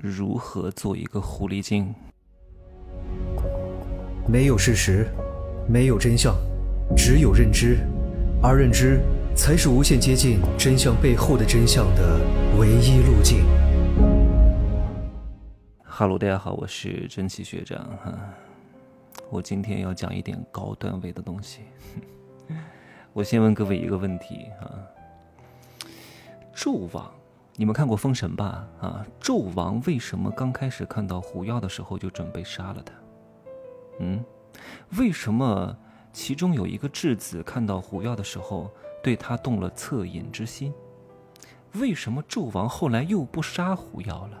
如何做一个狐狸精？没有事实，没有真相，只有认知，而认知才是无限接近真相背后的真相的唯一路径。哈喽，大家好，我是真奇学长哈。我今天要讲一点高段位的东西。我先问各位一个问题啊：纣王。你们看过《封神》吧？啊，纣王为什么刚开始看到狐妖的时候就准备杀了他？嗯，为什么其中有一个质子看到狐妖的时候对他动了恻隐之心？为什么纣王后来又不杀狐妖了？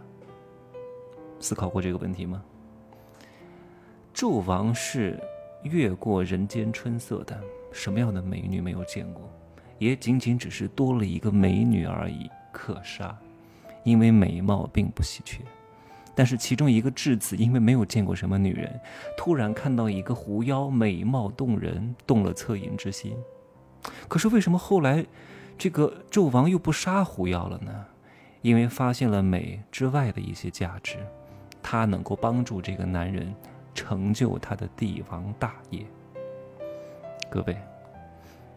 思考过这个问题吗？纣王是越过人间春色的，什么样的美女没有见过？也仅仅只是多了一个美女而已。可杀，因为美貌并不稀缺，但是其中一个质子因为没有见过什么女人，突然看到一个狐妖美貌动人，动了恻隐之心。可是为什么后来这个纣王又不杀狐妖了呢？因为发现了美之外的一些价值，他能够帮助这个男人成就他的帝王大业。各位，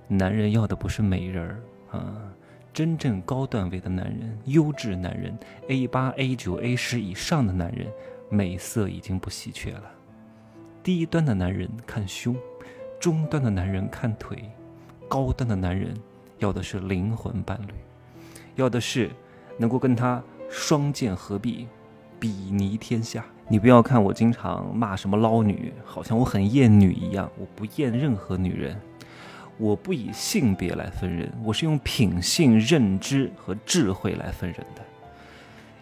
男人要的不是美人儿啊。真正高段位的男人，优质男人，A 八、A 九、A 十以上的男人，美色已经不稀缺了。低端的男人看胸，中端的男人看腿，高端的男人要的是灵魂伴侣，要的是能够跟他双剑合璧，比拟天下。你不要看我经常骂什么捞女，好像我很厌女一样，我不厌任何女人。我不以性别来分人，我是用品性、认知和智慧来分人的。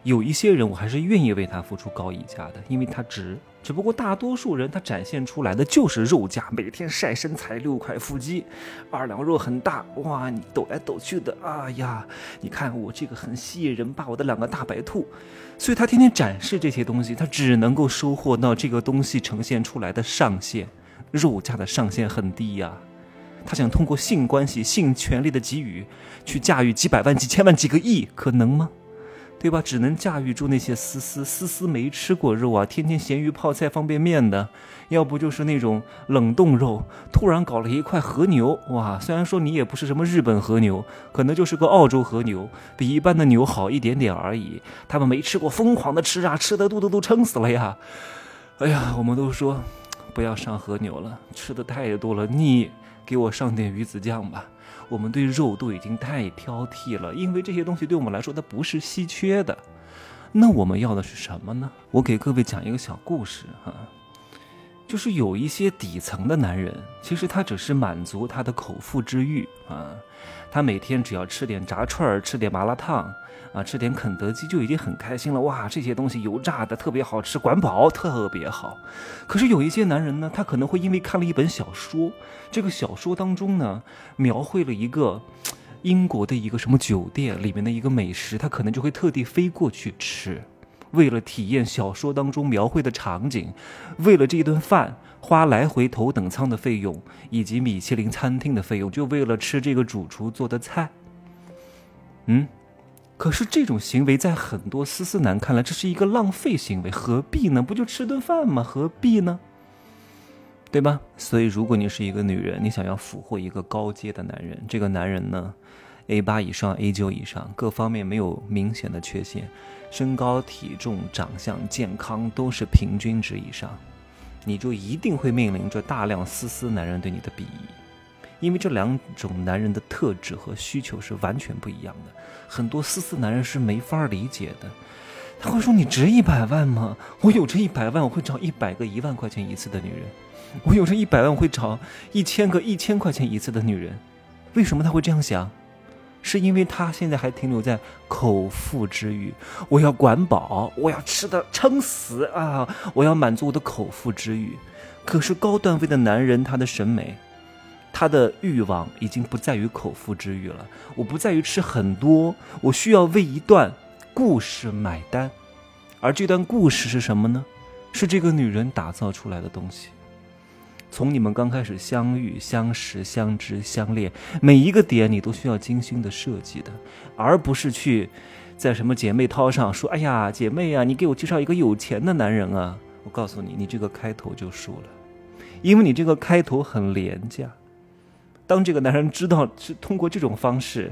有一些人，我还是愿意为他付出高溢价的，因为他值。只不过大多数人，他展现出来的就是肉价，每天晒身材，六块腹肌，二两肉很大，哇，你抖来抖去的，哎呀，你看我这个很吸引人吧，我的两个大白兔。所以他天天展示这些东西，他只能够收获到这个东西呈现出来的上限，肉价的上限很低呀。他想通过性关系、性权利的给予，去驾驭几百万、几千万、几个亿，可能吗？对吧？只能驾驭住那些思思思思没吃过肉啊，天天咸鱼泡菜方便面的，要不就是那种冷冻肉。突然搞了一块和牛，哇！虽然说你也不是什么日本和牛，可能就是个澳洲和牛，比一般的牛好一点点而已。他们没吃过，疯狂的吃啊，吃的肚子都撑死了呀！哎呀，我们都说不要上和牛了，吃的太多了，腻。给我上点鱼子酱吧，我们对肉都已经太挑剔了，因为这些东西对我们来说它不是稀缺的。那我们要的是什么呢？我给各位讲一个小故事哈，就是有一些底层的男人，其实他只是满足他的口腹之欲啊。他每天只要吃点炸串儿，吃点麻辣烫，啊，吃点肯德基就已经很开心了。哇，这些东西油炸的特别好吃，管饱特别好。可是有一些男人呢，他可能会因为看了一本小说，这个小说当中呢，描绘了一个英国的一个什么酒店里面的一个美食，他可能就会特地飞过去吃。为了体验小说当中描绘的场景，为了这顿饭花来回头等舱的费用以及米其林餐厅的费用，就为了吃这个主厨做的菜。嗯，可是这种行为在很多思思男看来，这是一个浪费行为，何必呢？不就吃顿饭吗？何必呢？对吧？所以，如果你是一个女人，你想要俘获一个高阶的男人，这个男人呢？A 八以上，A 九以上，各方面没有明显的缺陷，身高、体重、长相、健康都是平均值以上，你就一定会面临着大量丝丝男人对你的鄙夷，因为这两种男人的特质和需求是完全不一样的。很多丝丝男人是没法理解的，他会说：“你值一百万吗？我有这一百万，我会找一百个一万块钱一次的女人；我有这一百万，我会找一千个一千块钱一次的女人。”为什么他会这样想？是因为他现在还停留在口腹之欲，我要管饱，我要吃的撑死啊！我要满足我的口腹之欲。可是高段位的男人，他的审美，他的欲望已经不在于口腹之欲了。我不在于吃很多，我需要为一段故事买单。而这段故事是什么呢？是这个女人打造出来的东西。从你们刚开始相遇、相识、相知、相恋，每一个点你都需要精心的设计的，而不是去在什么姐妹淘上说：“哎呀，姐妹啊，你给我介绍一个有钱的男人啊！”我告诉你，你这个开头就输了，因为你这个开头很廉价。当这个男人知道是通过这种方式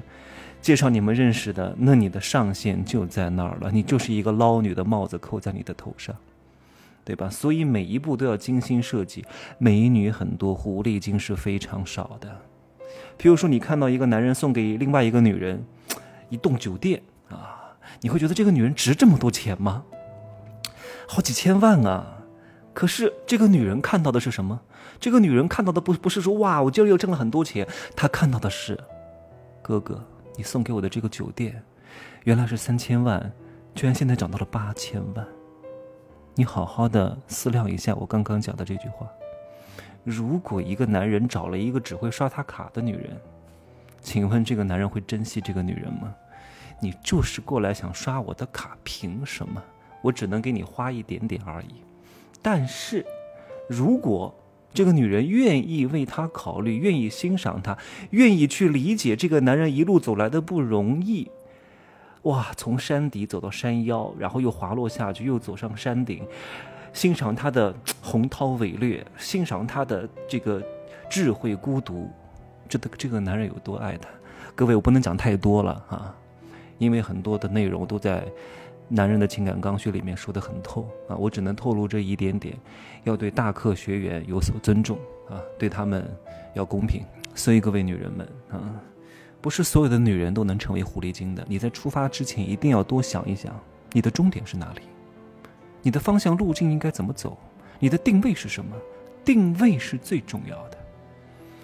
介绍你们认识的，那你的上限就在那儿了，你就是一个捞女的帽子扣在你的头上，对吧？所以每一步都要精心设计。美女很多，狐狸精是非常少的。比如说，你看到一个男人送给另外一个女人一栋酒店啊，你会觉得这个女人值这么多钱吗？好几千万啊！可是这个女人看到的是什么？这个女人看到的不不是说哇，我今儿又挣了很多钱，她看到的是，哥哥，你送给我的这个酒店，原来是三千万，居然现在涨到了八千万。你好好的思量一下我刚刚讲的这句话。如果一个男人找了一个只会刷他卡的女人，请问这个男人会珍惜这个女人吗？你就是过来想刷我的卡，凭什么？我只能给你花一点点而已。但是，如果这个女人愿意为他考虑，愿意欣赏他，愿意去理解这个男人一路走来的不容易，哇，从山底走到山腰，然后又滑落下去，又走上山顶。欣赏他的洪涛伟略，欣赏他的这个智慧孤独，这的这个男人有多爱他？各位，我不能讲太多了啊，因为很多的内容都在《男人的情感刚需》里面说得很透啊，我只能透露这一点点，要对大课学员有所尊重啊，对他们要公平。所以各位女人们啊，不是所有的女人都能成为狐狸精的，你在出发之前一定要多想一想，你的终点是哪里。你的方向路径应该怎么走？你的定位是什么？定位是最重要的。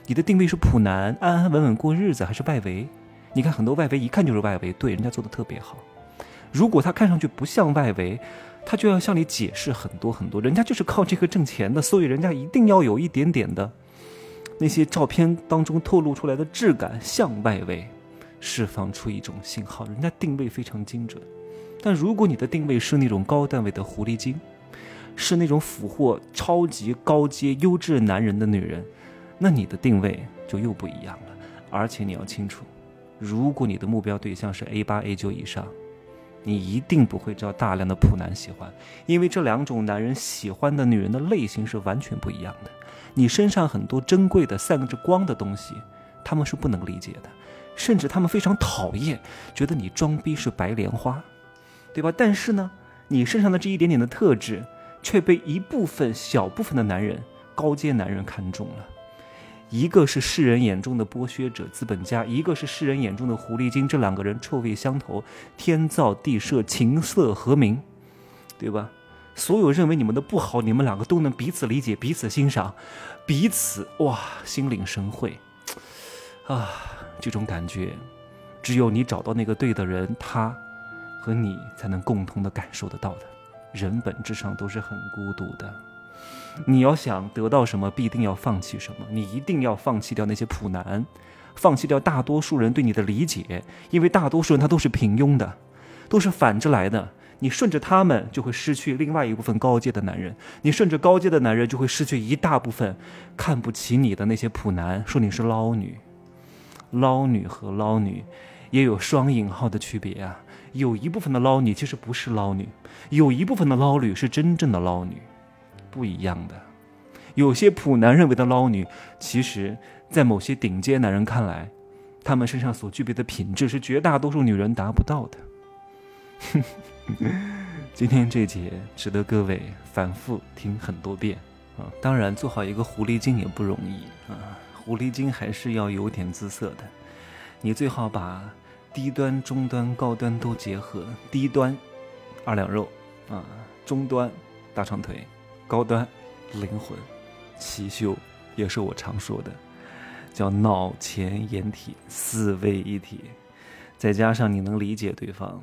你的定位是普男，安安稳稳过日子，还是外围？你看很多外围一看就是外围，对，人家做的特别好。如果他看上去不像外围，他就要向你解释很多很多，人家就是靠这个挣钱的，所以人家一定要有一点点的那些照片当中透露出来的质感向外围，释放出一种信号，人家定位非常精准。但如果你的定位是那种高段位的狐狸精，是那种俘获超级高阶优质男人的女人，那你的定位就又不一样了。而且你要清楚，如果你的目标对象是 A 八 A 九以上，你一定不会招大量的普男喜欢，因为这两种男人喜欢的女人的类型是完全不一样的。你身上很多珍贵的、散着光的东西，他们是不能理解的，甚至他们非常讨厌，觉得你装逼是白莲花。对吧？但是呢，你身上的这一点点的特质，却被一部分小部分的男人、高阶男人看中了。一个是世人眼中的剥削者、资本家，一个是世人眼中的狐狸精。这两个人臭味相投，天造地设，琴瑟和鸣，对吧？所有认为你们的不好，你们两个都能彼此理解、彼此欣赏，彼此哇心领神会啊！这种感觉，只有你找到那个对的人，他。和你才能共同的感受得到的，人本质上都是很孤独的。你要想得到什么，必定要放弃什么。你一定要放弃掉那些普男，放弃掉大多数人对你的理解，因为大多数人他都是平庸的，都是反着来的。你顺着他们，就会失去另外一部分高阶的男人；你顺着高阶的男人，就会失去一大部分看不起你的那些普男，说你是捞女。捞女和捞女也有双引号的区别啊。有一部分的捞女其实不是捞女，有一部分的捞女是真正的捞女，不一样的。有些普男认为的捞女，其实，在某些顶尖男人看来，他们身上所具备的品质是绝大多数女人达不到的。哼 今天这节值得各位反复听很多遍啊！当然，做好一个狐狸精也不容易啊，狐狸精还是要有点姿色的，你最好把。低端、中端、高端都结合。低端，二两肉，啊，中端，大长腿，高端，灵魂，奇秀，也是我常说的，叫脑前眼体，四位一体。再加上你能理解对方，